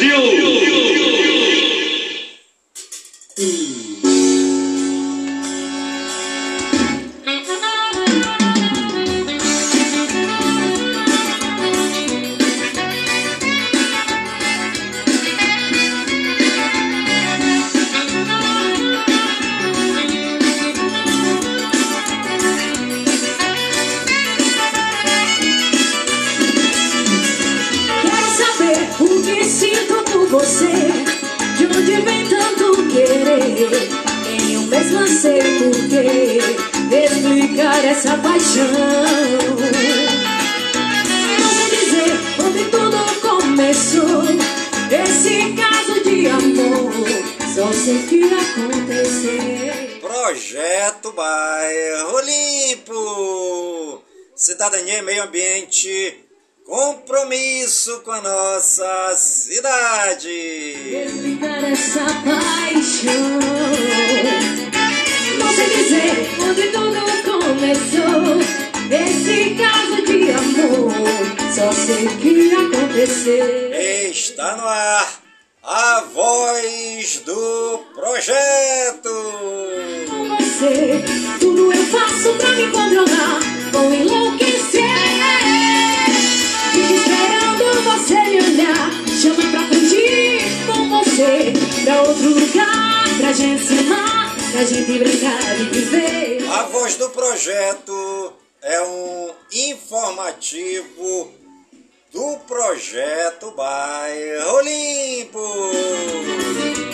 Brasil. Outro lugar, pra gente se amar. Pra gente brincar e viver. A voz do projeto é um informativo do projeto Bairro Limpo.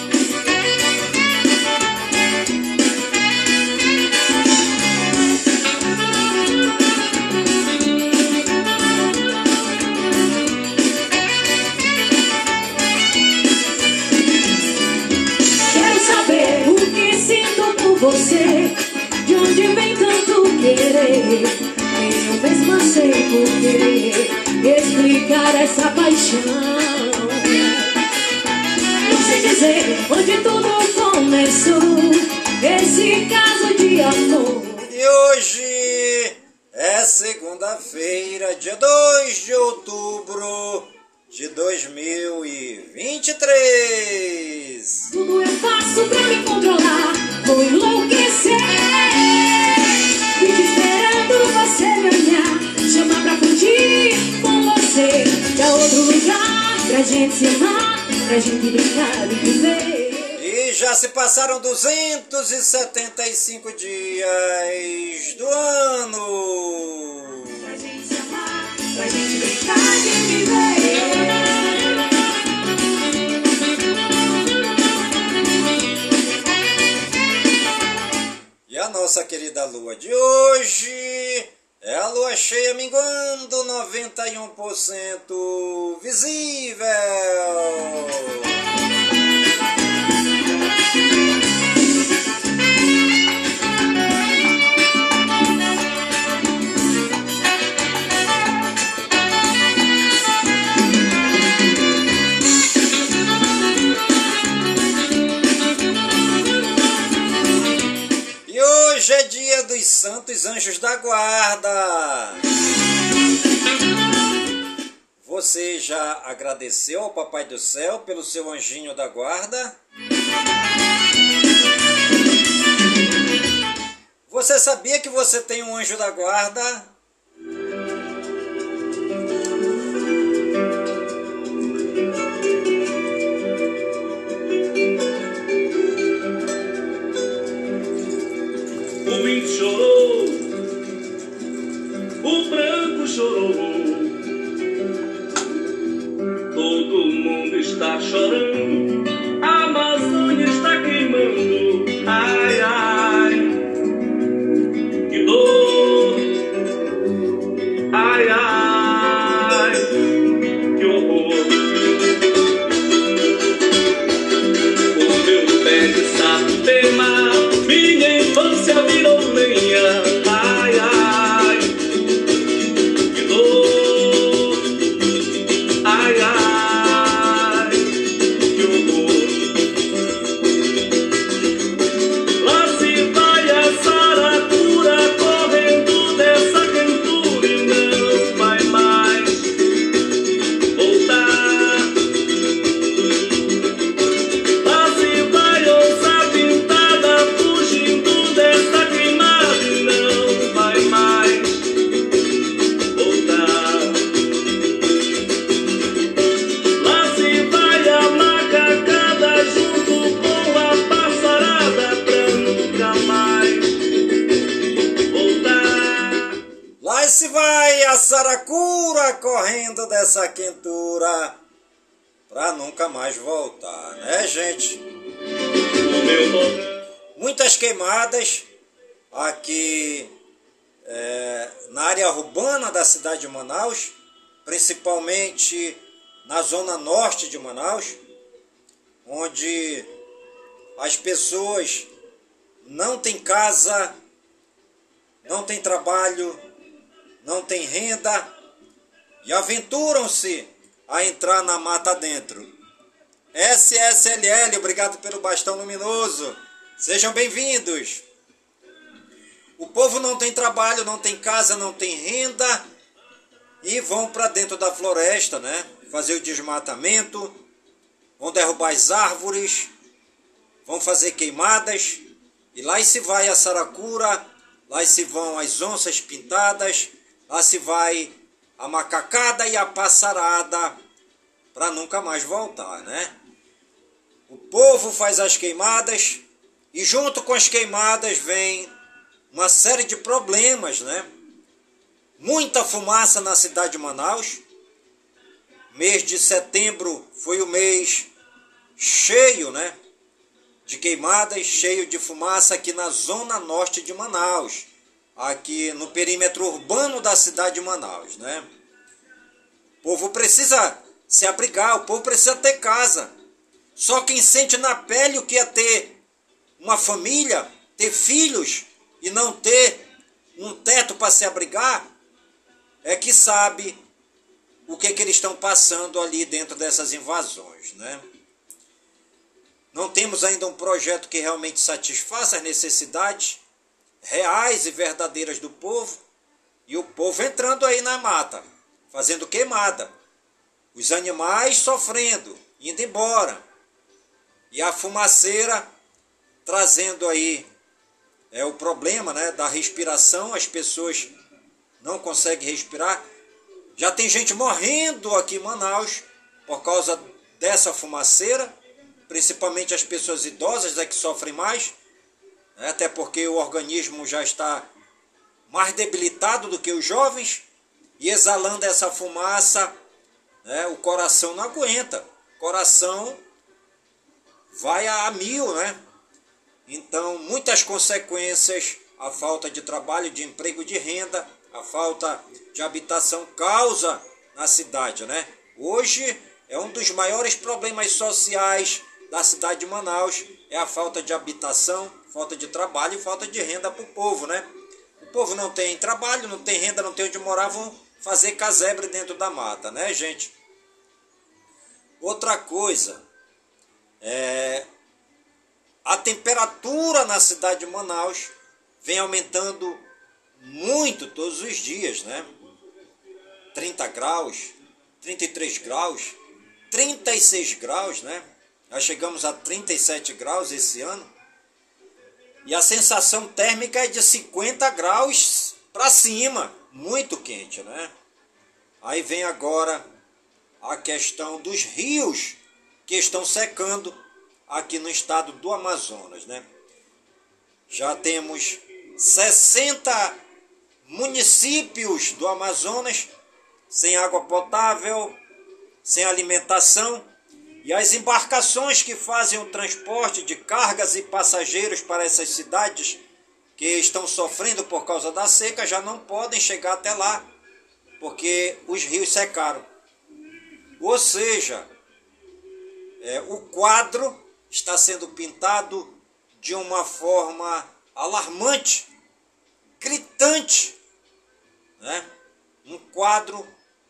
Querer? Eu mesma sei porquê. Explicar essa paixão. Não sei dizer onde tudo começou. Esse caso de amor. E hoje é segunda-feira, dia 2 de outubro de 2023. Tudo eu faço pra me controlar. Vou enlouquecer. Pra gente se amar. Pra gente brincar e viver. E já se passaram 275 dias do ano. Pra gente se amar. Pra gente brincar e viver. E a nossa querida lua de hoje é a lua cheia minguando 91% visível. Santos anjos da guarda. Você já agradeceu ao Papai do Céu pelo seu anjinho da guarda? Você sabia que você tem um anjo da guarda? Mundo zona norte de Manaus, onde as pessoas não têm casa, não têm trabalho, não têm renda e aventuram-se a entrar na mata dentro. SSLL, obrigado pelo bastão luminoso. Sejam bem-vindos. O povo não tem trabalho, não tem casa, não tem renda e vão para dentro da floresta, né? Fazer o desmatamento, vão derrubar as árvores, vão fazer queimadas e lá se vai a saracura, lá se vão as onças pintadas, lá se vai a macacada e a passarada para nunca mais voltar, né? O povo faz as queimadas e junto com as queimadas vem uma série de problemas, né? Muita fumaça na cidade de Manaus. Mês de setembro foi o mês cheio, né? De queimadas, cheio de fumaça aqui na zona norte de Manaus, aqui no perímetro urbano da cidade de Manaus, né? O povo precisa se abrigar, o povo precisa ter casa. Só quem sente na pele o que é ter uma família, ter filhos, e não ter um teto para se abrigar, é que sabe o que, que eles estão passando ali dentro dessas invasões, né? Não temos ainda um projeto que realmente satisfaça as necessidades reais e verdadeiras do povo, e o povo entrando aí na mata, fazendo queimada, os animais sofrendo, indo embora, e a fumaceira trazendo aí é o problema né, da respiração, as pessoas não conseguem respirar. Já tem gente morrendo aqui em Manaus por causa dessa fumaceira, principalmente as pessoas idosas é que sofrem mais, né, até porque o organismo já está mais debilitado do que os jovens, e exalando essa fumaça, né, o coração não aguenta. O coração vai a mil, né? Então, muitas consequências, a falta de trabalho, de emprego, de renda, a falta de habitação causa na cidade, né? Hoje é um dos maiores problemas sociais da cidade de Manaus, é a falta de habitação, falta de trabalho e falta de renda para o povo, né? O povo não tem trabalho, não tem renda, não tem onde morar, vão fazer casebre dentro da mata, né, gente? Outra coisa, é, a temperatura na cidade de Manaus vem aumentando muito todos os dias, né? 30 graus, 33 graus, 36 graus, né? Nós chegamos a 37 graus esse ano. E a sensação térmica é de 50 graus para cima, muito quente, né? Aí vem agora a questão dos rios que estão secando aqui no estado do Amazonas, né? Já temos 60 municípios do Amazonas sem água potável, sem alimentação, e as embarcações que fazem o transporte de cargas e passageiros para essas cidades que estão sofrendo por causa da seca já não podem chegar até lá, porque os rios secaram. Ou seja, é, o quadro está sendo pintado de uma forma alarmante, gritante, né? Um quadro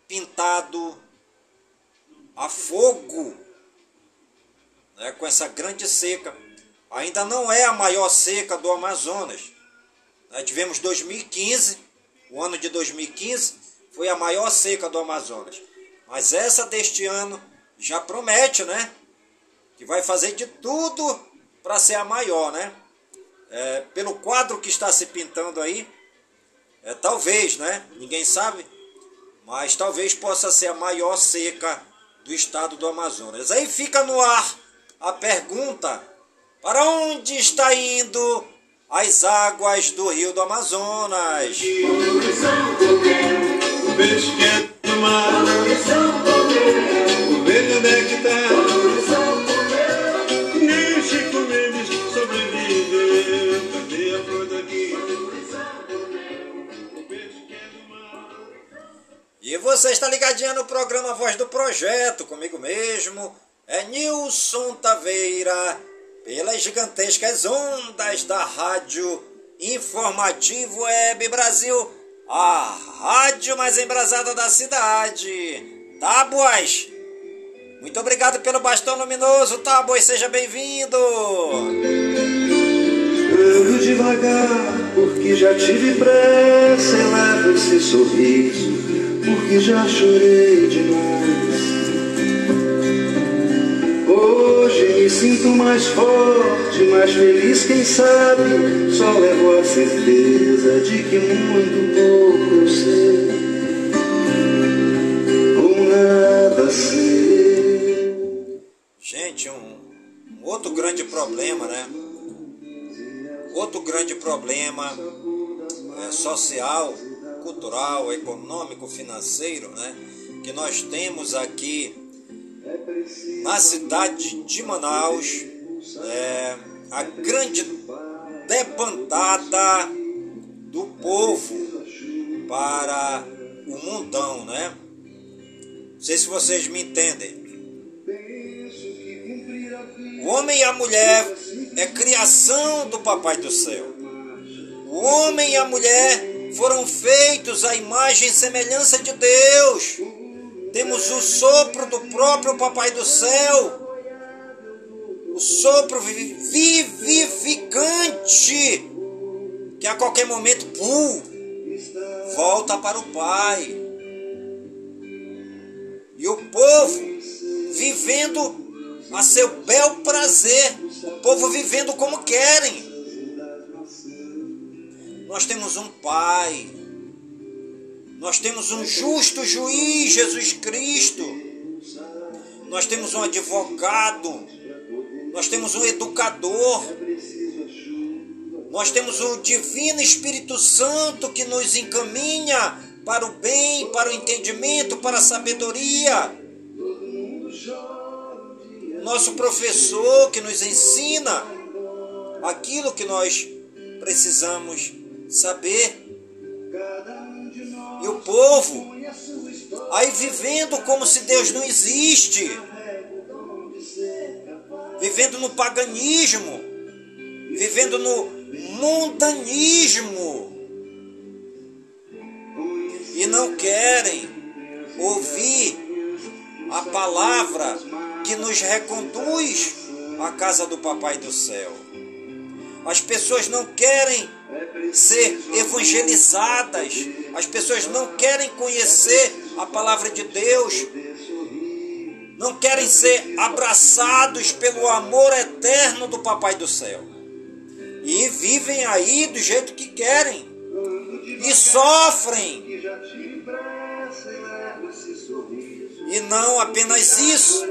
pintado a fogo, né? com essa grande seca. Ainda não é a maior seca do Amazonas. Nós tivemos 2015, o ano de 2015 foi a maior seca do Amazonas. Mas essa deste ano já promete, né? que vai fazer de tudo para ser a maior, né? É, pelo quadro que está se pintando aí, é, talvez, né? Ninguém sabe, mas talvez possa ser a maior seca do estado do Amazonas. Aí fica no ar a pergunta: para onde está indo as águas do rio do Amazonas. O peixe que é do mar, o verde nectar. Você está ligadinha no programa Voz do Projeto, comigo mesmo, é Nilson Taveira, pelas gigantescas ondas da Rádio Informativo Web Brasil, a rádio mais embrasada da cidade. Tábuas! Muito obrigado pelo bastão luminoso, Tábuas, seja bem-vindo! Ando devagar, porque já tive pressa. Elevo esse sorriso, porque já chorei demais. Hoje me sinto mais forte, mais feliz, quem sabe. Só levo a certeza de que muito pouco eu sei. Nada sei. Gente, um, um outro grande problema, né? Outro grande problema é, social, cultural, econômico, financeiro, né? Que nós temos aqui na cidade de Manaus, é, a grande debandada do povo para o mundão, né? Não sei se vocês me entendem. O homem e a mulher é criação do Papai do Céu. O homem e a mulher foram feitos à imagem e semelhança de Deus. Temos o sopro do próprio Papai do Céu. O sopro vi- vivificante. Que a qualquer momento, pum, volta para o Pai. E o povo vivendo a seu bel prazer, o povo vivendo como querem. Nós temos um Pai, nós temos um justo juiz, Jesus Cristo, nós temos um advogado, nós temos um educador, nós temos o Divino Espírito Santo que nos encaminha para o bem, para o entendimento, para a sabedoria. Nosso professor que nos ensina aquilo que nós precisamos saber. E o povo aí vivendo como se Deus não existe, vivendo no paganismo, vivendo no mundanismo e não querem ouvir a palavra que nos reconduz à casa do Papai do Céu. As pessoas não querem ser evangelizadas, as pessoas não querem conhecer a palavra de Deus, não querem ser abraçados pelo amor eterno do Papai do Céu. E vivem aí do jeito que querem e sofrem. E não apenas isso,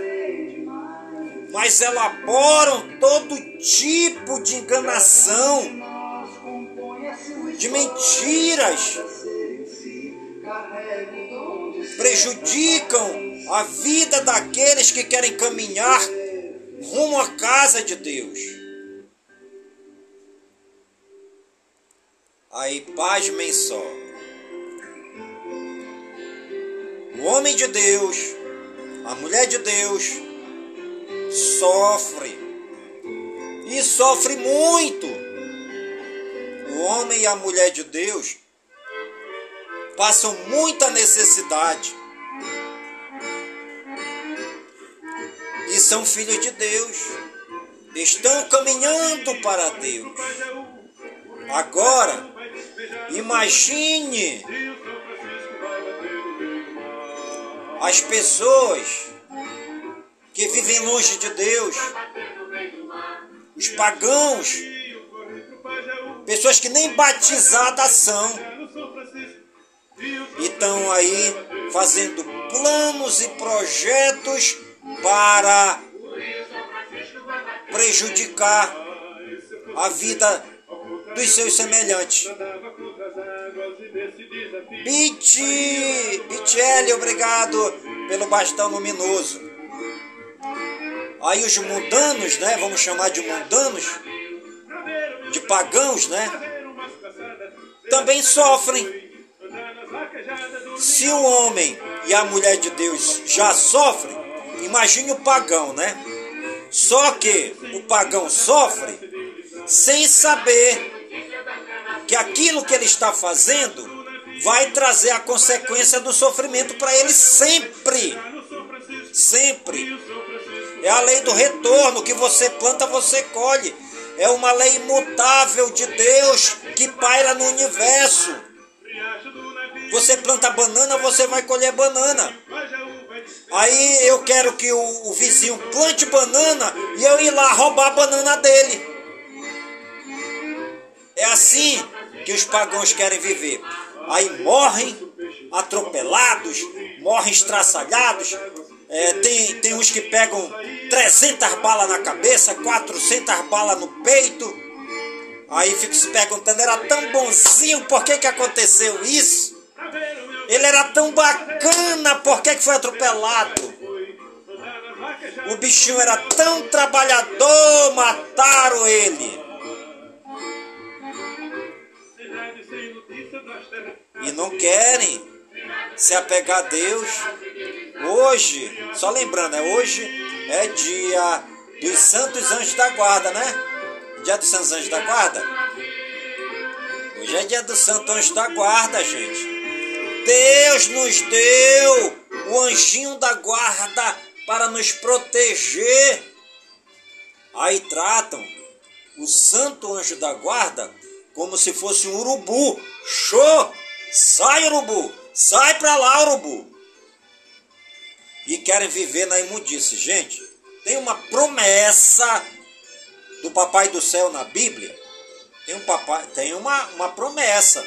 mas elaboram todo tipo de enganação, de mentiras, prejudicam a vida daqueles que querem caminhar rumo à casa de Deus. Aí, pasmem só. O homem de Deus, a mulher de Deus, sofre. E sofre muito. O homem e a mulher de Deus passam muita necessidade. E são filhos de Deus. Estão caminhando para Deus. Agora, imagine as pessoas que vivem longe de Deus, os pagãos, pessoas que nem batizadas são, e estão aí fazendo planos e projetos para prejudicar a vida dos seus semelhantes. Bit, Bitelli, obrigado pelo bastão luminoso. Aí os mundanos, né? Vamos chamar de mundanos, de pagãos, né? Também sofrem. Se o homem e a mulher de Deus já sofrem, imagine o pagão, né? Só que o pagão sofre sem saber que aquilo que ele está fazendo vai trazer a consequência do sofrimento para ele sempre. Sempre. É a lei do retorno, que você planta, você colhe. É uma lei imutável de Deus que paira no universo. Você planta banana, você vai colher banana. Aí eu quero que o, o vizinho plante banana e eu ir lá roubar a banana dele. É assim que os pagãos querem viver. Aí morrem atropelados, morrem estraçalhados. É, tem, tem uns que pegam 300 balas na cabeça, 400 balas no peito. Aí fica se perguntando, era tão bonzinho, por que, que aconteceu isso? Ele era tão bacana, por que, que foi atropelado? O bichinho era tão trabalhador, mataram ele. E não querem se apegar a Deus. Hoje, só lembrando, é hoje é dia dos Santos Anjos da Guarda, né? Dia dos Santos Anjos da Guarda? Hoje é dia do Santo Anjo da Guarda, gente. Deus nos deu o anjinho da guarda para nos proteger. Aí tratam o santo anjo da guarda como se fosse um urubu. Show! Sai, urubu! Sai pra lá, urubu! E querem viver na imundice. Gente, tem uma promessa do Papai do Céu na Bíblia. Tem, um papai, tem uma, uma promessa.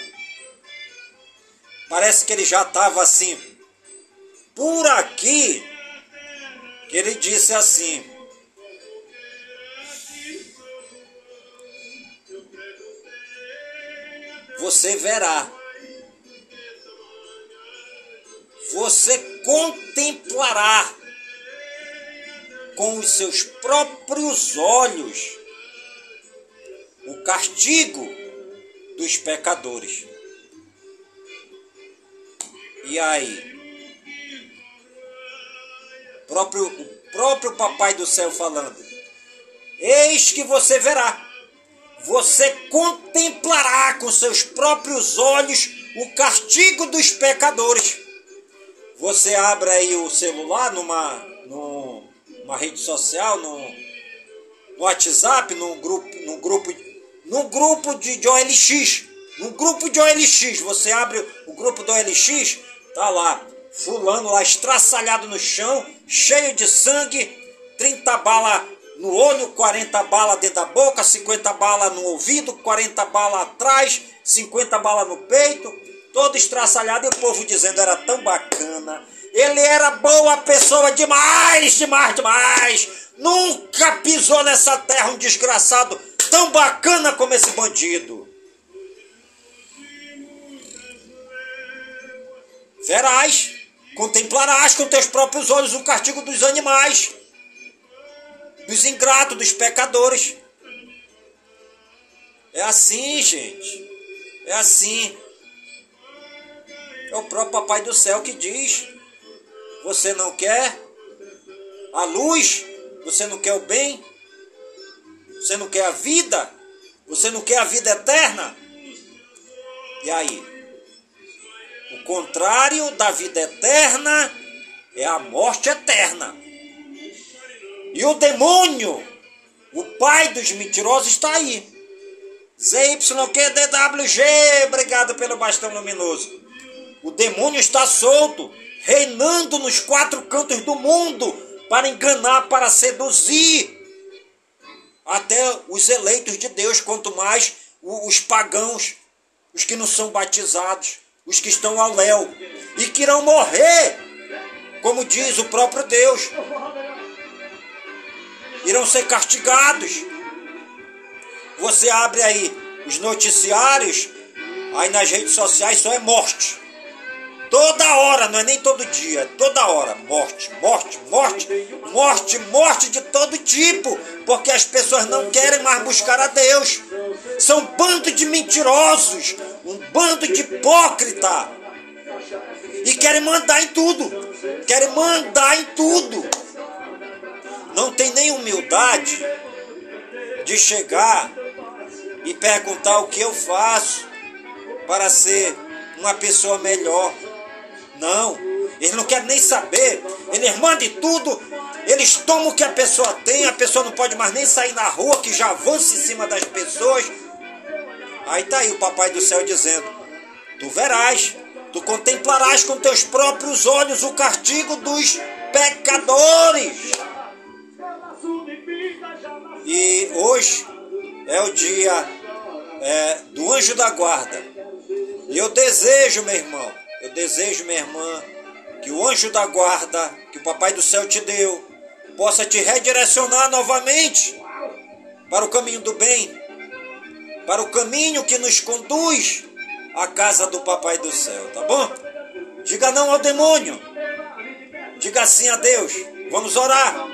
Parece que ele já estava assim, por aqui, que ele disse assim: Você verá, você contemplará com os seus próprios olhos o castigo dos pecadores. E aí? Próprio, o próprio Papai do Céu falando: Eis que você verá, você contemplará com seus próprios olhos o castigo dos pecadores. Você abre aí o celular numa, numa rede social, no, no WhatsApp, num grupo, num grupo, num grupo de, de OLX. No grupo de OLX, você abre o grupo do OLX, Tá lá, fulano lá estraçalhado no chão, cheio de sangue, 30 balas no olho, 40 balas dentro da boca, 50 balas no ouvido, 40 balas atrás, 50 balas no peito, todo estraçalhado e o povo dizendo era tão bacana. Ele era boa pessoa demais, demais, demais. Nunca pisou nessa terra um desgraçado tão bacana como esse bandido. Verás, contemplarás com teus próprios olhos o castigo dos animais, dos ingratos, dos pecadores. É assim, gente. É assim. É o próprio Papai do Céu que diz: Você não quer a luz? Você não quer o bem? Você não quer a vida? Você não quer a vida eterna? E aí? O contrário da vida eterna é a morte eterna. E o demônio, o pai dos mentirosos, está aí. ZYQDWG, obrigado pelo bastão luminoso. O demônio está solto, reinando nos quatro cantos do mundo para enganar, para seduzir até os eleitos de Deus, quanto mais os pagãos, os que não são batizados os que estão ao léu, e que irão morrer, como diz o próprio Deus. Irão ser castigados. Você abre aí os noticiários, aí nas redes sociais só é morte. Toda hora, não é nem todo dia, toda hora. Morte, morte, morte, morte, morte de todo tipo. Porque as pessoas não querem mais buscar a Deus. São um bando de mentirosos, um bando de hipócrita. E querem mandar em tudo. Querem mandar em tudo. Não tem nem humildade de chegar e perguntar o que eu faço para ser uma pessoa melhor. Não, eles não querem nem saber. Eles mandam tudo. Eles tomam o que a pessoa tem. A pessoa não pode mais nem sair na rua, que já avança em cima das pessoas. Aí tá aí o Papai do Céu dizendo: Tu verás, tu contemplarás com teus próprios olhos o castigo dos pecadores. E hoje é o dia é, do anjo da guarda. E eu desejo, meu irmão, eu desejo, minha irmã, que o anjo da guarda que o Papai do Céu te deu possa te redirecionar novamente para o caminho do bem, para o caminho que nos conduz à casa do Papai do Céu, tá bom? Diga não ao demônio, diga sim a Deus. Vamos orar.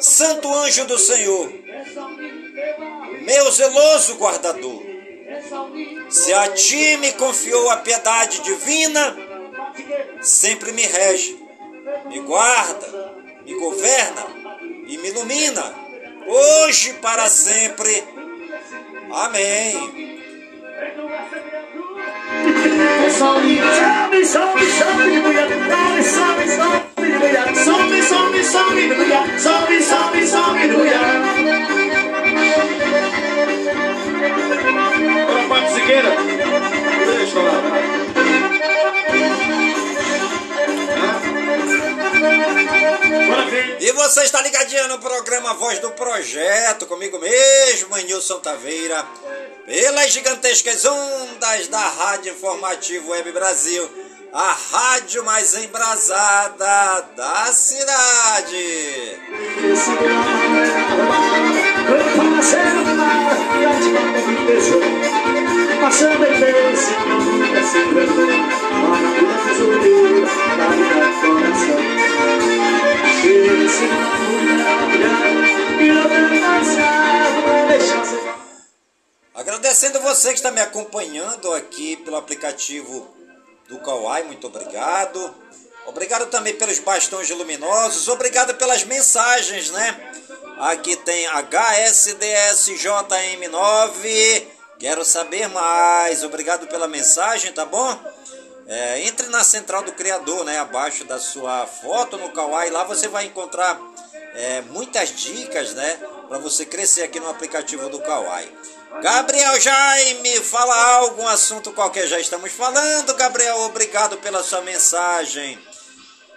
Santo anjo do Senhor, meu zeloso guardador, se a ti me confiou a piedade divina, sempre me rege, me guarda, me governa e me ilumina, hoje para sempre. Amém. Siqueira. Deixa lá. E você está ligadinho no programa Voz do Projeto, comigo mesmo, Nilson Taveira, pelas gigantescas ondas da Rádio Informativo Web Brasil, a rádio mais embrasada da cidade. Agradecendo você que está me acompanhando aqui pelo aplicativo do Kawai, muito obrigado. Obrigado também pelos bastões luminosos, obrigado pelas mensagens, né? Aqui tem HSDSJM9, quero saber mais. Obrigado pela mensagem, tá bom? É, entre na central do criador, né? Abaixo da sua foto no Kawai, lá você vai encontrar é, muitas dicas, né? Para você crescer aqui no aplicativo do Kawai. Gabriel Jaime, fala algum assunto qualquer. Já estamos falando, Gabriel. Obrigado pela sua mensagem.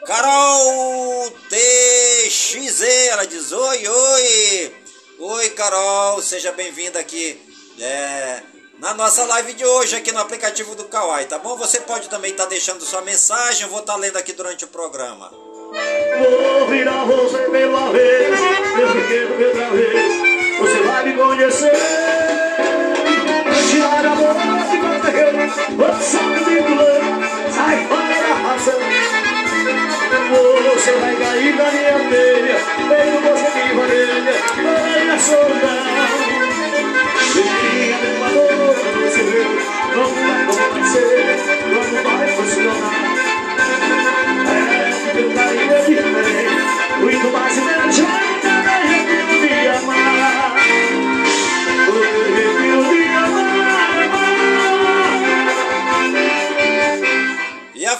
Carol TXZ, ela diz: Oi, oi. Oi, Carol, seja bem-vinda aqui é, na nossa live de hoje aqui no aplicativo do Kawai, tá bom? Você pode também estar deixando sua mensagem, eu vou estar lendo aqui durante o programa. Vou virar você pela vez, meu pequeno outra vez. Você vai me conhecer. Tirar a boca de correr, você me engula, sai fora da razão. Você vai cair na minha teia, feito você me vareia, na minha solidão. De uma noite você como vai acontecer, como vai funcionar. É, meu carinho é diferente, muito mais inteligente,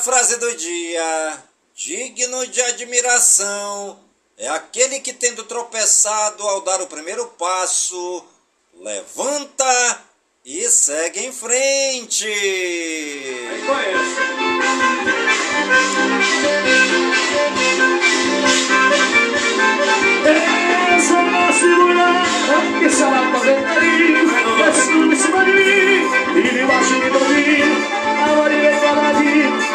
frase do dia, digno de admiração, é aquele que tendo tropeçado ao dar o primeiro passo, levanta e segue em frente. De mim e de domínio, a e tá na rede, tá na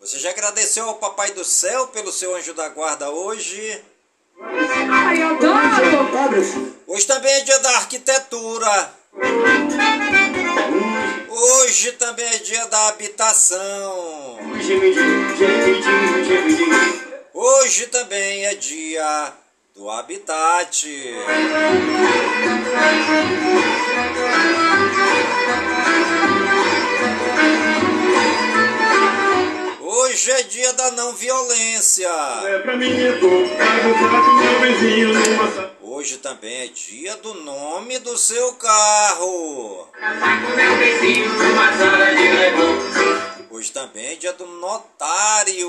Você já agradeceu ao Papai do Céu pelo seu anjo da guarda hoje? Ai, adoro! Hoje também é dia da arquitetura. Hoje também é dia da habitação. Hoje também é dia do habitat. Hoje é dia da não violência. É é. Hoje também é dia do nome do seu carro. Hoje também é dia do notário.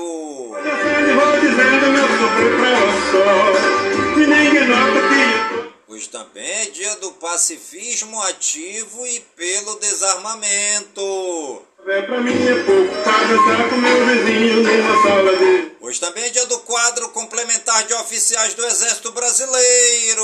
Tô Hoje também é dia do pacifismo ativo e pelo desarmamento. É pra mim é pouco, pra dançar com meu vizinho numa sala de. Hoje também é dia do quadro complementar de oficiais do Exército Brasileiro.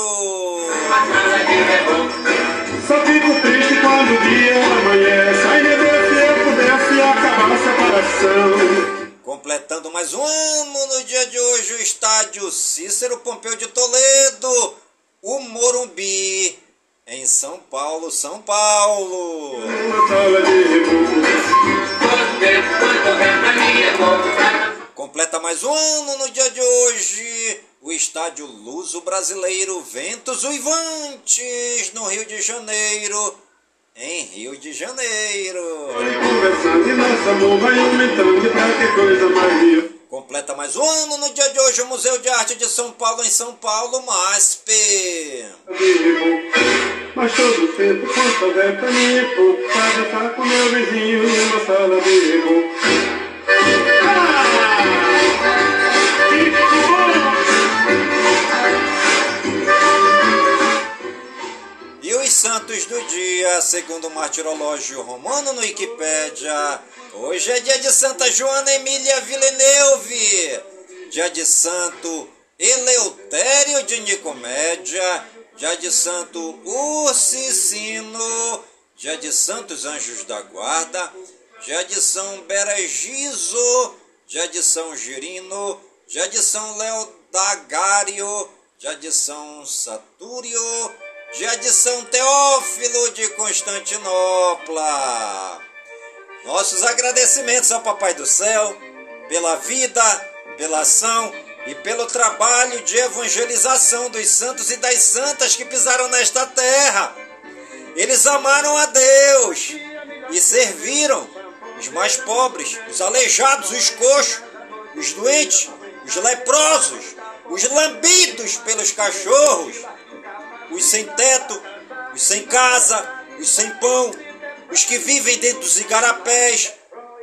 Só fico triste quando o dia amanhece. Ai meu Deus, se eu pudesse acabar a separação. Completando mais um ano no dia de hoje, o estádio Cícero Pompeu de Toledo, o Morumbi, em São Paulo, São Paulo. Completa mais um ano no dia de hoje, o estádio Luso Brasileiro Ventos Uivantes, no Rio de Janeiro, em Rio de Janeiro. Completa mais um ano no dia de hoje, o Museu de Arte de São Paulo, em São Paulo, MASP. Mas todo tempo quanto dançar com meu vizinho numa sala E os santos do dia, segundo o martirológio romano no Wikipédia, hoje é dia de Santa Joana Emília Villeneuve, dia de Santo Eleutério de Nicomédia, dia de Santo Ursicino, dia de Santos Anjos da Guarda, dia de São Beregiso, dia de São Girino, dia de São Leodagário, dia de São Satúrio, dia de São Teófilo de Constantinopla. Nossos agradecimentos ao Papai do Céu pela vida, pela ação e pelo trabalho de evangelização dos santos e das santas que pisaram nesta terra. Eles amaram a Deus e serviram os mais pobres, os aleijados, os coxos, os doentes, os leprosos, os lambidos pelos cachorros, os sem teto, os sem casa, os sem pão, os que vivem dentro dos igarapés,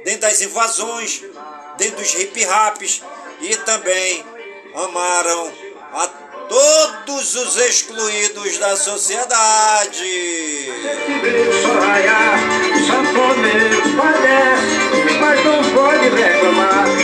dentro das invasões, dentro dos hip-raps e também amaram a todos os excluídos da sociedade. Mas não pode reclamar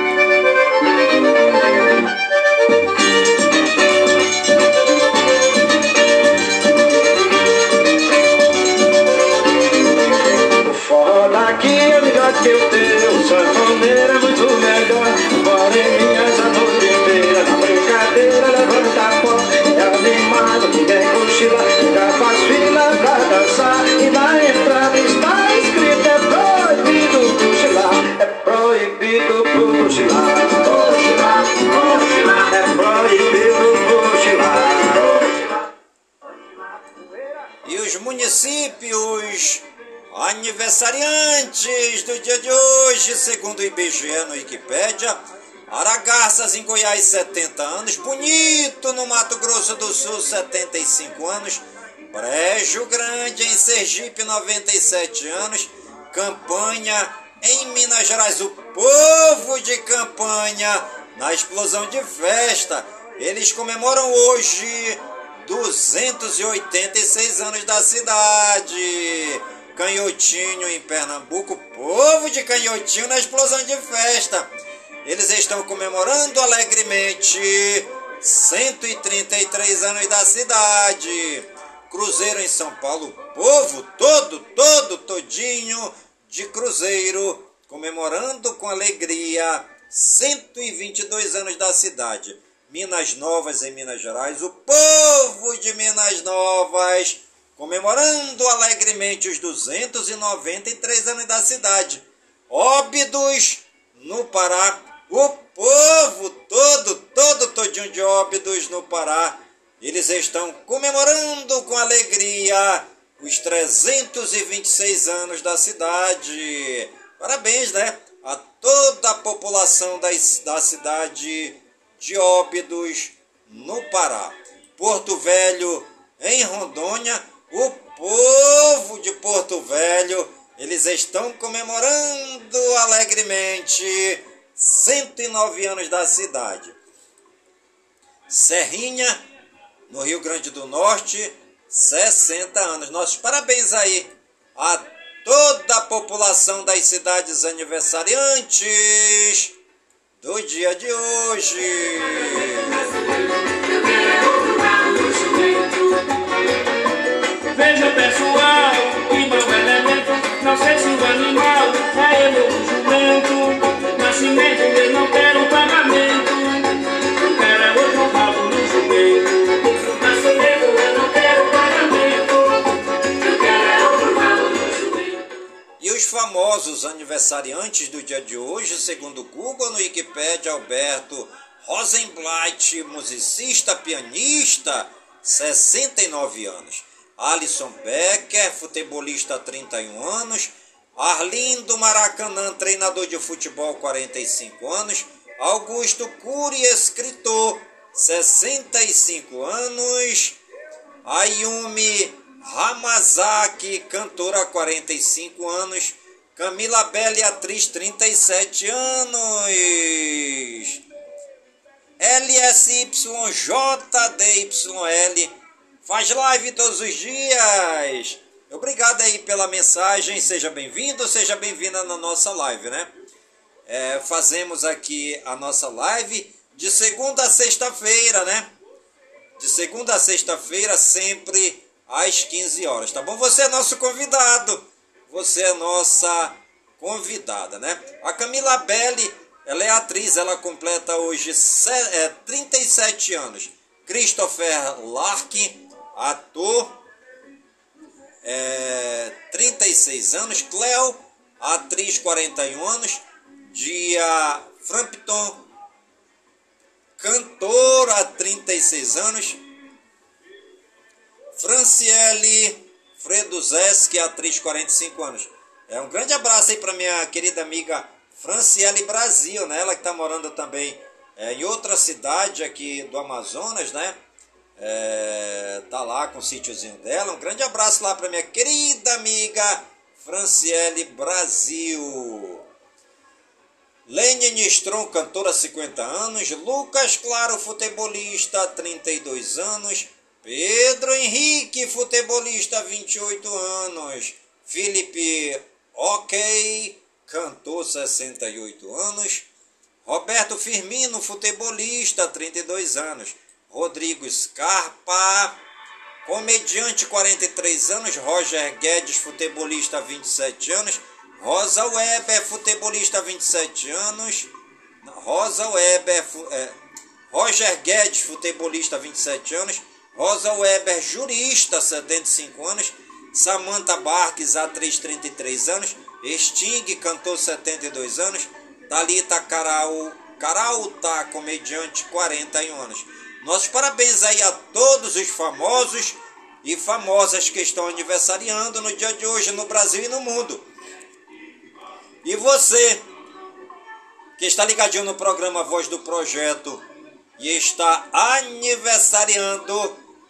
Aniversariantes do dia de hoje, segundo o IBGE no Wikipédia, Aragarças em Goiás, 70 anos, Bonito no Mato Grosso do Sul, 75 anos, Brejo Grande em Sergipe, 97 anos, Campanha em Minas Gerais, o povo de Campanha na explosão de festa. Eles comemoram hoje 286 anos da cidade. Canhotinho em Pernambuco, povo de Canhotinho na explosão de festa. Eles estão comemorando alegremente 133 anos da cidade. Cruzeiro em São Paulo, povo todo, todo, todinho de Cruzeiro, comemorando com alegria 122 anos da cidade. Minas Novas em Minas Gerais, o povo de Minas Novas comemorando alegremente os 293 anos da cidade. Óbidos no Pará, o povo todo, todo todinho de Óbidos no Pará, eles estão comemorando com alegria os 326 anos da cidade. Parabéns, né? A toda a população da, da cidade de Óbidos, no Pará. Porto Velho, em Rondônia, o povo de Porto Velho, eles estão comemorando alegremente 109 anos da cidade. Serrinha, no Rio Grande do Norte, 60 anos. Nossos parabéns aí a toda a população das cidades aniversariantes do dia de hoje. Famosos aniversariantes do dia de hoje, segundo o Google no Wikipedia, Alberto Rosenblatt, musicista, pianista, 69 anos. Alisson Becker, futebolista, 31 anos. Arlindo Maracanã, treinador de futebol, 45 anos. Augusto Cury, escritor, 65 anos. Ayumi Hamazaki, cantora, 45 anos. Camila Belli, atriz, 37 anos. LSYJDYL faz live todos os dias. Obrigado aí pela mensagem. Seja bem-vindo, seja bem-vinda na nossa live, né? É, fazemos aqui a nossa live de segunda a sexta-feira, né? De segunda a sexta-feira, sempre às 15 horas, tá bom? Você é nosso convidado. Você é nossa convidada, né? A Camila Belli, ela é atriz, ela completa hoje é, 37 anos. Christopher Larkin, ator, é, 36 anos. Cleo, atriz, 41 anos. Dia Frampton, cantora, 36 anos. Franciele Freduzeski, atriz, 45 anos. É um grande abraço aí para minha querida amiga Franciele Brasil, né? Ela que está morando também é, em outra cidade aqui do Amazonas, né? É, tá lá com o sítiozinho dela. Um grande abraço lá para minha querida amiga Franciele Brasil. Lenine Strom, cantora, 50 anos. Lucas Claro, futebolista, 32 anos. Pedro Henrique, futebolista, 28 anos. Felipe Ok, cantor, 68 anos. Roberto Firmino, futebolista, 32 anos. Rodrigo Scarpa, comediante, 43 anos. Roger Guedes, futebolista, 27 anos. Rosa Weber, futebolista, 27 anos. Rosa Weber, é, Roger Guedes, futebolista, 27 anos. Rosa Weber, jurista, 75 anos. Samantha Barques, atriz, 33 anos. Sting, cantor, 72 anos. Thalita Caral, Caralta, comediante, 41 anos. Nossos parabéns aí a todos os famosos e famosas que estão aniversariando no dia de hoje no Brasil e no mundo. E você, que está ligadinho no programa Voz do Projeto e está aniversariando,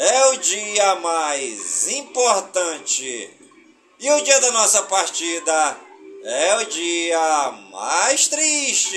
é o dia mais importante. E o dia da nossa partida é o dia mais triste.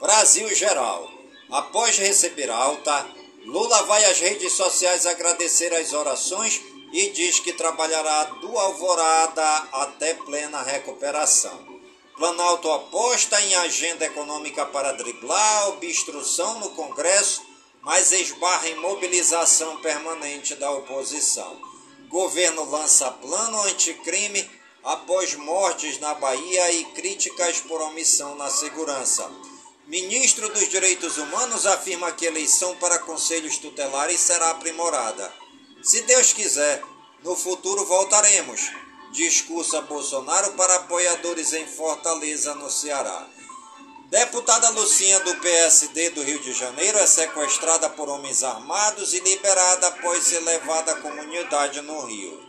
Brasil Geral. Após receber alta, Lula vai às redes sociais agradecer as orações e diz que trabalhará do alvorada até plena recuperação. Planalto aposta em agenda econômica para driblar obstrução no Congresso, mas esbarra em mobilização permanente da oposição. Governo lança plano anticrime após mortes na Bahia e críticas por omissão na segurança. Ministro dos Direitos Humanos afirma que eleição para conselhos tutelares será aprimorada. Se Deus quiser, no futuro voltaremos. Discursa Bolsonaro para apoiadores em Fortaleza, no Ceará. Deputada Lucinha do PSD do Rio de Janeiro é sequestrada por homens armados e liberada após ser levada à comunidade no Rio.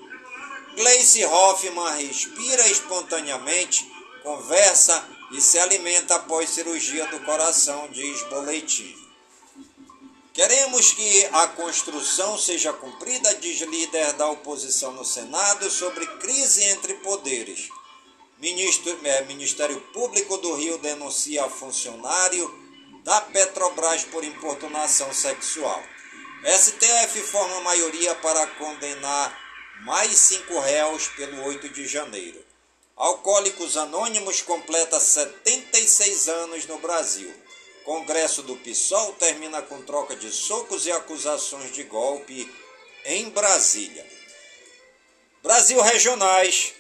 Gleice Hoffmann respira espontaneamente, conversa e se alimenta após cirurgia do coração, diz boletim. Queremos que a construção seja cumprida, diz líder da oposição no Senado, sobre crise entre poderes. Ministro, é, Ministério Público do Rio denuncia funcionário da Petrobras por importunação sexual. STF forma maioria para condenar mais cinco réus pelo 8 de janeiro. Alcoólicos Anônimos completa 76 anos no Brasil. Congresso do PSOL termina com troca de socos e acusações de golpe em Brasília. Brasil Regionais.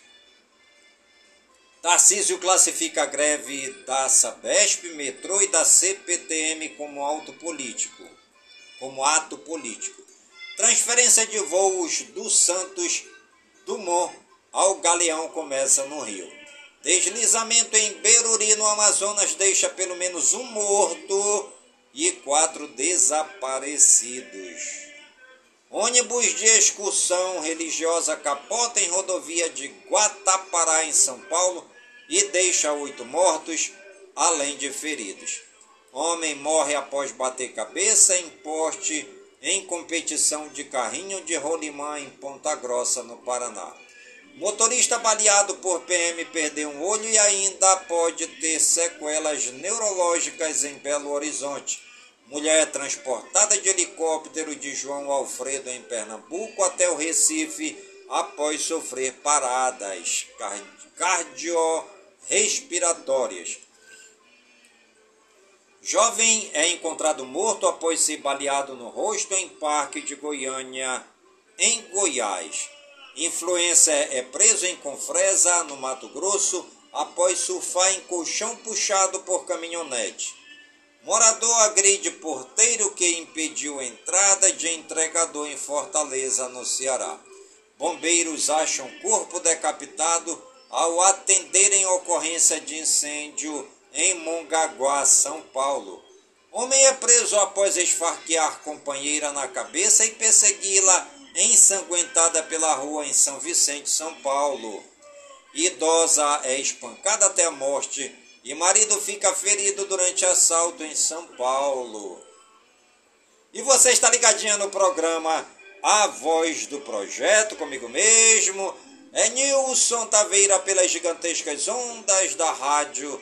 Tarcísio classifica a greve da Sabesp, metrô e da CPTM como ato político. Como ato político. Transferência de voos do Santos Dumont ao Galeão começa no Rio. Deslizamento em Beruri, no Amazonas, deixa pelo menos um morto e quatro desaparecidos. Ônibus de excursão religiosa capota em rodovia de Guatapará, em São Paulo, e deixa oito mortos, além de feridos. Homem morre após bater cabeça em poste em competição de carrinho de rolimã em Ponta Grossa, no Paraná. Motorista baleado por PM perdeu um olho e ainda pode ter sequelas neurológicas em Belo Horizonte. Mulher transportada de helicóptero de João Alfredo em Pernambuco até o Recife após sofrer paradas cardiorrespiratórias. Jovem é encontrado morto após ser baleado no rosto em parque de Goiânia, em Goiás. Influência é preso em Confresa, no Mato Grosso, após surfar em colchão puxado por caminhonete. Morador agride porteiro que impediu entrada de entregador em Fortaleza, no Ceará. Bombeiros acham corpo decapitado ao atenderem ocorrência de incêndio em Mongaguá, São Paulo. Homem é preso após esfarquear companheira na cabeça e persegui-la ensanguentada pela rua em São Vicente, São Paulo. Idosa é espancada até a morte e marido fica ferido durante assalto em São Paulo. E você está ligadinha no programa A Voz do Projeto, comigo mesmo. É Nilson Taveira pelas gigantescas ondas da rádio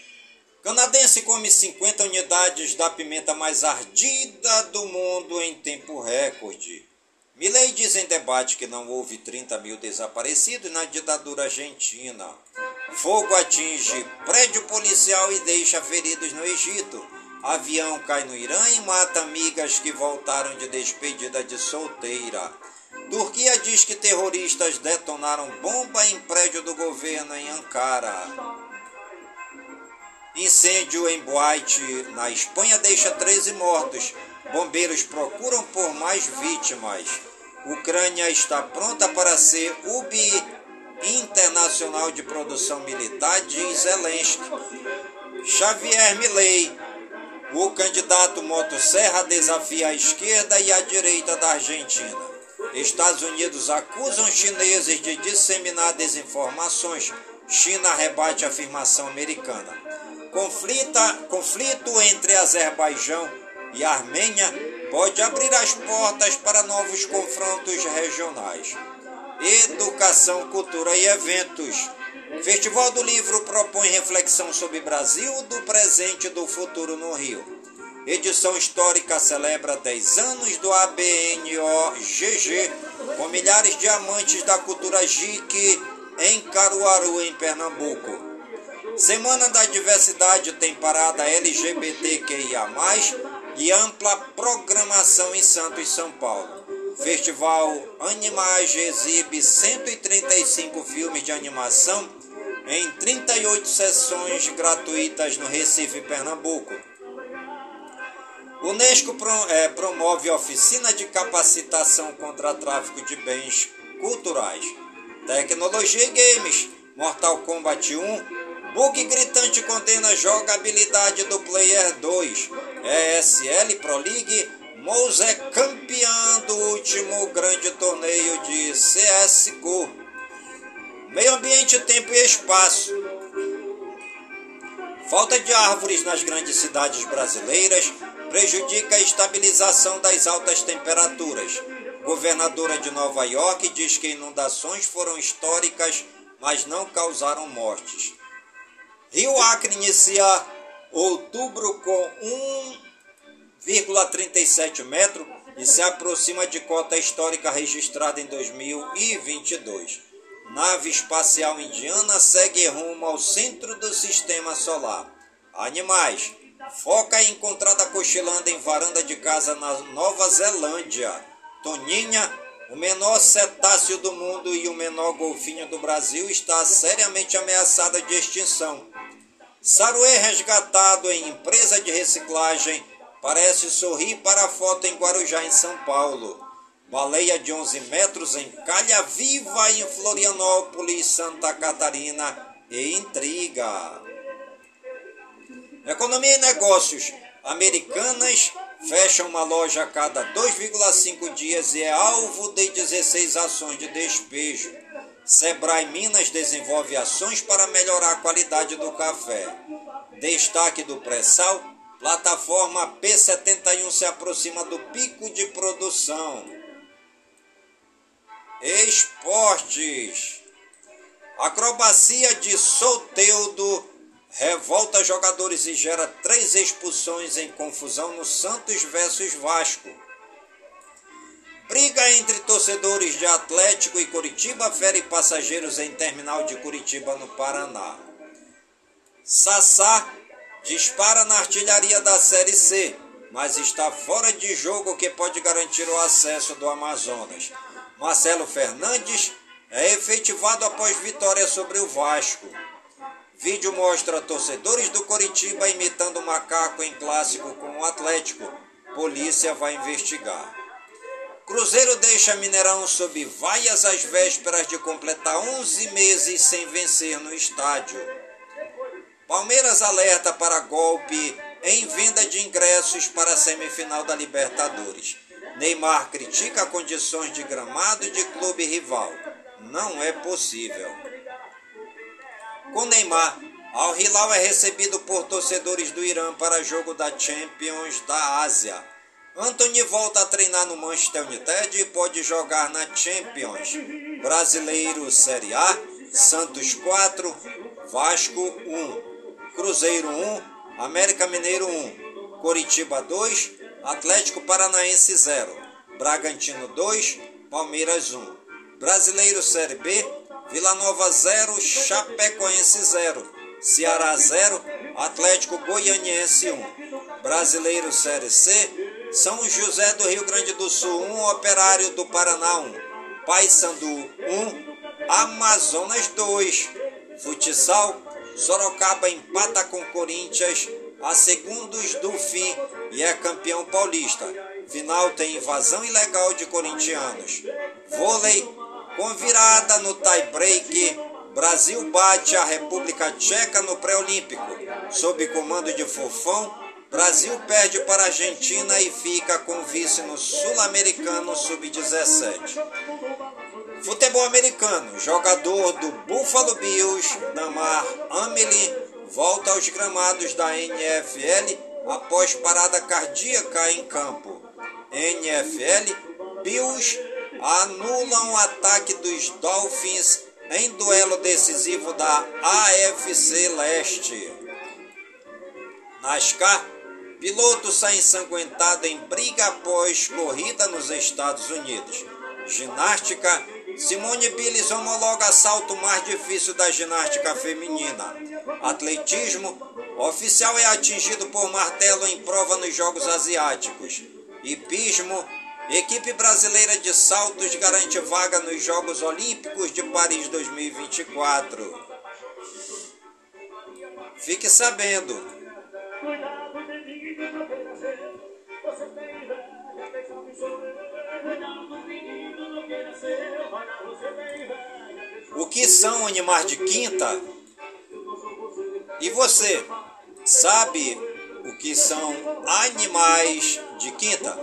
Canadense come 50 unidades da pimenta mais ardida do mundo em tempo recorde. Milley diz em debate que não houve 30 mil desaparecidos na ditadura argentina. Fogo atinge prédio policial e deixa feridos no Egito. Avião cai no Irã e mata amigas que voltaram de despedida de solteira. Turquia diz que terroristas detonaram bomba em prédio do governo em Ankara. Incêndio em boate na Espanha deixa 13 mortos. Bombeiros procuram por mais vítimas. Ucrânia está pronta para ser UBI internacional de produção militar, diz Zelensky. Xavier Milei, o candidato motosserra desafia a esquerda e a direita da Argentina. Estados Unidos acusam chineses de disseminar desinformações. China rebate a afirmação americana. Conflita, conflito entre Azerbaijão e Armênia pode abrir as portas para novos confrontos regionais. Educação, cultura e eventos. Festival do Livro propõe reflexão sobre Brasil, do presente e do futuro no Rio. Edição histórica celebra 10 anos do ABNOGG, com milhares de amantes da cultura jique em Caruaru, em Pernambuco. Semana da Diversidade tem parada LGBTQIA+, e ampla programação em Santos, São Paulo. Festival Animage exibe 135 filmes de animação em 38 sessões gratuitas no Recife, Pernambuco. Unesco é, promove oficina de capacitação contra tráfico de bens culturais. Tecnologia e games. Mortal Kombat 1 Bug gritante condena jogabilidade do Player 2. ESL Pro League, Mouse é campeão do último grande torneio de CSGO. Meio ambiente, tempo e espaço. Falta de árvores nas grandes cidades brasileiras prejudica a estabilização das altas temperaturas. Governadora de Nova York diz que inundações foram históricas, mas não causaram mortes. Rio Acre inicia outubro com 1,37 metro e se aproxima de cota histórica registrada em 2022. Nave espacial indiana segue rumo ao centro do sistema solar. Animais. Foca é encontrada cochilando em varanda de casa na Nova Zelândia. Toninha, o menor cetáceo do mundo e o menor golfinho do Brasil, está seriamente ameaçada de extinção. Saruê resgatado em empresa de reciclagem parece sorrir para a foto em Guarujá, em São Paulo. Baleia de 11 metros em Calha Viva, em Florianópolis, Santa Catarina, e intriga. Economia e negócios. Americanas fecham uma loja a cada 2,5 dias e é alvo de 16 ações de despejo. Sebrae Minas desenvolve ações para melhorar a qualidade do café. Destaque do pré-sal, plataforma P71 se aproxima do pico de produção. Esportes. Acrobacia de Soteudo revolta jogadores e gera três expulsões em confusão no Santos versus Vasco. Briga entre torcedores de Atlético e Curitiba fere passageiros em terminal de Curitiba, no Paraná. Sassá dispara na artilharia da Série C, mas está fora de jogo que pode garantir o acesso do Amazonas. Marcelo Fernandes é efetivado após vitória sobre o Vasco. Vídeo mostra torcedores do Coritiba imitando macaco em clássico com o Atlético. Polícia vai investigar. Cruzeiro deixa Mineirão sob vaias às vésperas de completar 11 meses sem vencer no estádio. Palmeiras alerta para golpe em venda de ingressos para a semifinal da Libertadores. Neymar critica condições de gramado de clube rival. Não é possível. Com Neymar, Al Hilal é recebido por torcedores do Irã para jogo da Champions da Ásia. Anthony volta a treinar no Manchester United e pode jogar na Champions. Brasileiro Série A, Santos 4, Vasco 1. Cruzeiro 1, América Mineiro 1, Coritiba 2, Atlético Paranaense 0, Bragantino 2, Palmeiras 1. Brasileiro Série B, Vila Nova 0, Chapecoense 0, Ceará 0, Atlético Goianiense 1. Brasileiro Série C, São José do Rio Grande do Sul 1, Operário do Paraná 1, Paysandu 1, Amazonas 2. Futsal, Sorocaba empata com Corinthians a segundos do fim e é campeão paulista. Final tem invasão ilegal de corintianos. Vôlei, com virada no tie-break, Brasil bate a República Tcheca no pré-olímpico. Sob comando de Fofão, Brasil perde para a Argentina e fica com vice no Sul-Americano Sub-17. Futebol americano, jogador do Buffalo Bills, Damar Hamlin, volta aos gramados da NFL após parada cardíaca em campo. NFL, Bills anulam o ataque dos Dolphins em duelo decisivo da AFC Leste. NASCAR, piloto sai ensanguentado em briga após corrida nos Estados Unidos. Ginástica, Simone Biles homologa salto mais difícil da ginástica feminina. Atletismo, oficial é atingido por martelo em prova nos Jogos Asiáticos. Hipismo, equipe brasileira de saltos garante vaga nos Jogos Olímpicos de Paris 2024. Fique sabendo, o que são animais de quinta? E você sabe o que são animais de quinta?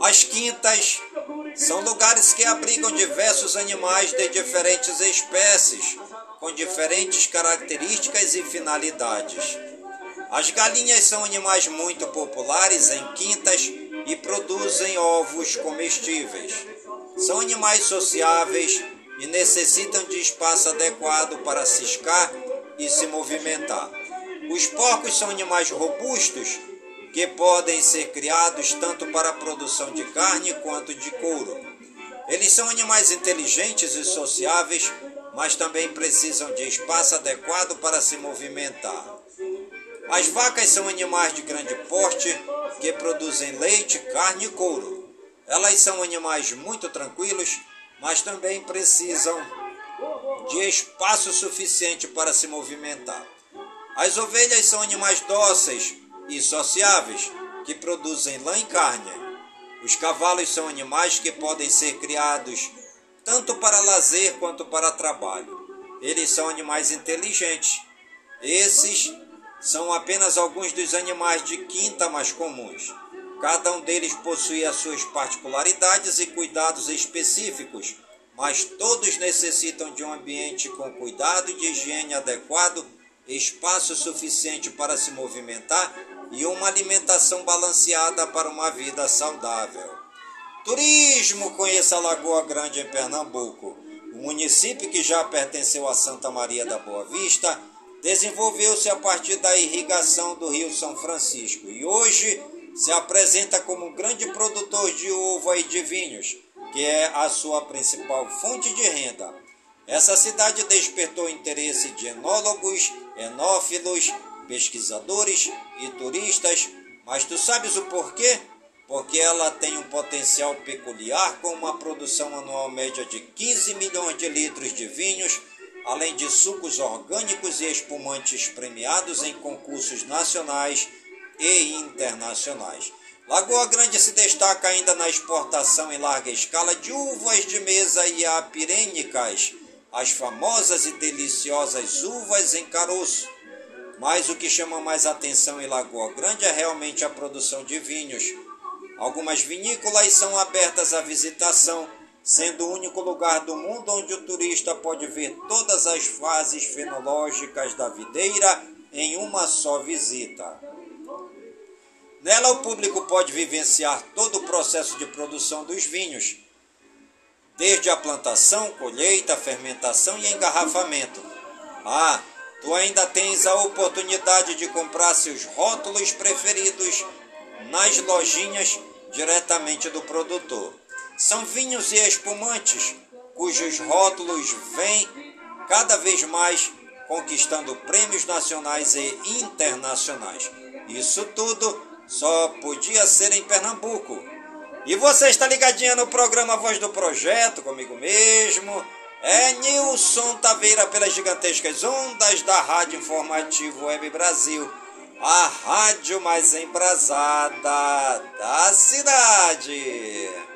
As quintas são lugares que abrigam diversos animais de diferentes espécies, com diferentes características e finalidades. As galinhas são animais muito populares em quintas e produzem ovos comestíveis. São animais sociáveis e necessitam de espaço adequado para ciscar e se movimentar. Os porcos são animais robustos que podem ser criados tanto para a produção de carne quanto de couro. Eles são animais inteligentes e sociáveis, mas também precisam de espaço adequado para se movimentar. As vacas são animais de grande porte que produzem leite, carne e couro. Elas são animais muito tranquilos, mas também precisam de espaço suficiente para se movimentar. As ovelhas são animais dóceis e sociáveis que produzem lã e carne. Os cavalos são animais que podem ser criados tanto para lazer quanto para trabalho. Eles são animais inteligentes. Esses são apenas alguns dos animais de quinta mais comuns. Cada um deles possui as suas particularidades e cuidados específicos, mas todos necessitam de um ambiente com cuidado de higiene adequado, espaço suficiente para se movimentar e uma alimentação balanceada para uma vida saudável. Turismo conheça a Lagoa Grande em Pernambuco. O município que já pertenceu a Santa Maria da Boa Vista desenvolveu-se a partir da irrigação do Rio São Francisco e hoje se apresenta como um grande produtor de uva e de vinhos, que é a sua principal fonte de renda. Essa cidade despertou interesse de enólogos, enófilos, pesquisadores e turistas, mas tu sabes o porquê? Porque ela tem um potencial peculiar com uma produção anual média de 15 milhões de litros de vinhos, além de sucos orgânicos e espumantes premiados em concursos nacionais e internacionais. Lagoa Grande se destaca ainda na exportação em larga escala de uvas de mesa e apirênicas, as famosas e deliciosas uvas em caroço. Mas o que chama mais atenção em Lagoa Grande é realmente a produção de vinhos. Algumas vinícolas são abertas à visitação, sendo o único lugar do mundo onde o turista pode ver todas as fases fenológicas da videira em uma só visita. Nela, o público pode vivenciar todo o processo de produção dos vinhos, desde a plantação, colheita, fermentação e engarrafamento. Ah, tu ainda tens a oportunidade de comprar seus rótulos preferidos nas lojinhas diretamente do produtor. São vinhos e espumantes cujos rótulos vêm cada vez mais conquistando prêmios nacionais e internacionais. Isso tudo só podia ser em Pernambuco. E você está ligadinha no programa Voz do Projeto, comigo mesmo. É Nilson Taveira pelas gigantescas ondas da Rádio Informativo Web Brasil, a rádio mais embrasada da cidade.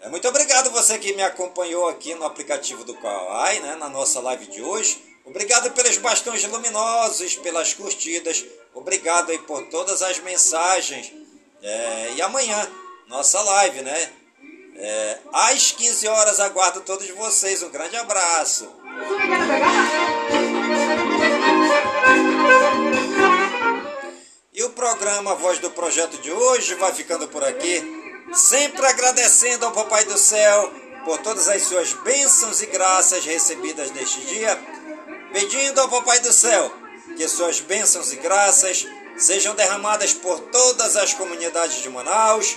É, muito obrigado você que me acompanhou aqui no aplicativo do Kawaii, né, na nossa live de hoje. Obrigado pelos bastões luminosos, pelas curtidas. Obrigado aí por todas as mensagens. É, e amanhã, nossa live, né? É, às 15 horas, aguardo todos vocês. Um grande abraço. E o programa Voz do Projeto de hoje vai ficando por aqui. Sempre agradecendo ao Papai do Céu por todas as suas bênçãos e graças recebidas neste dia. Pedindo ao Papai do Céu que suas bênçãos e graças sejam derramadas por todas as comunidades de Manaus,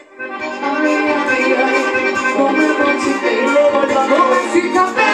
Jovencita,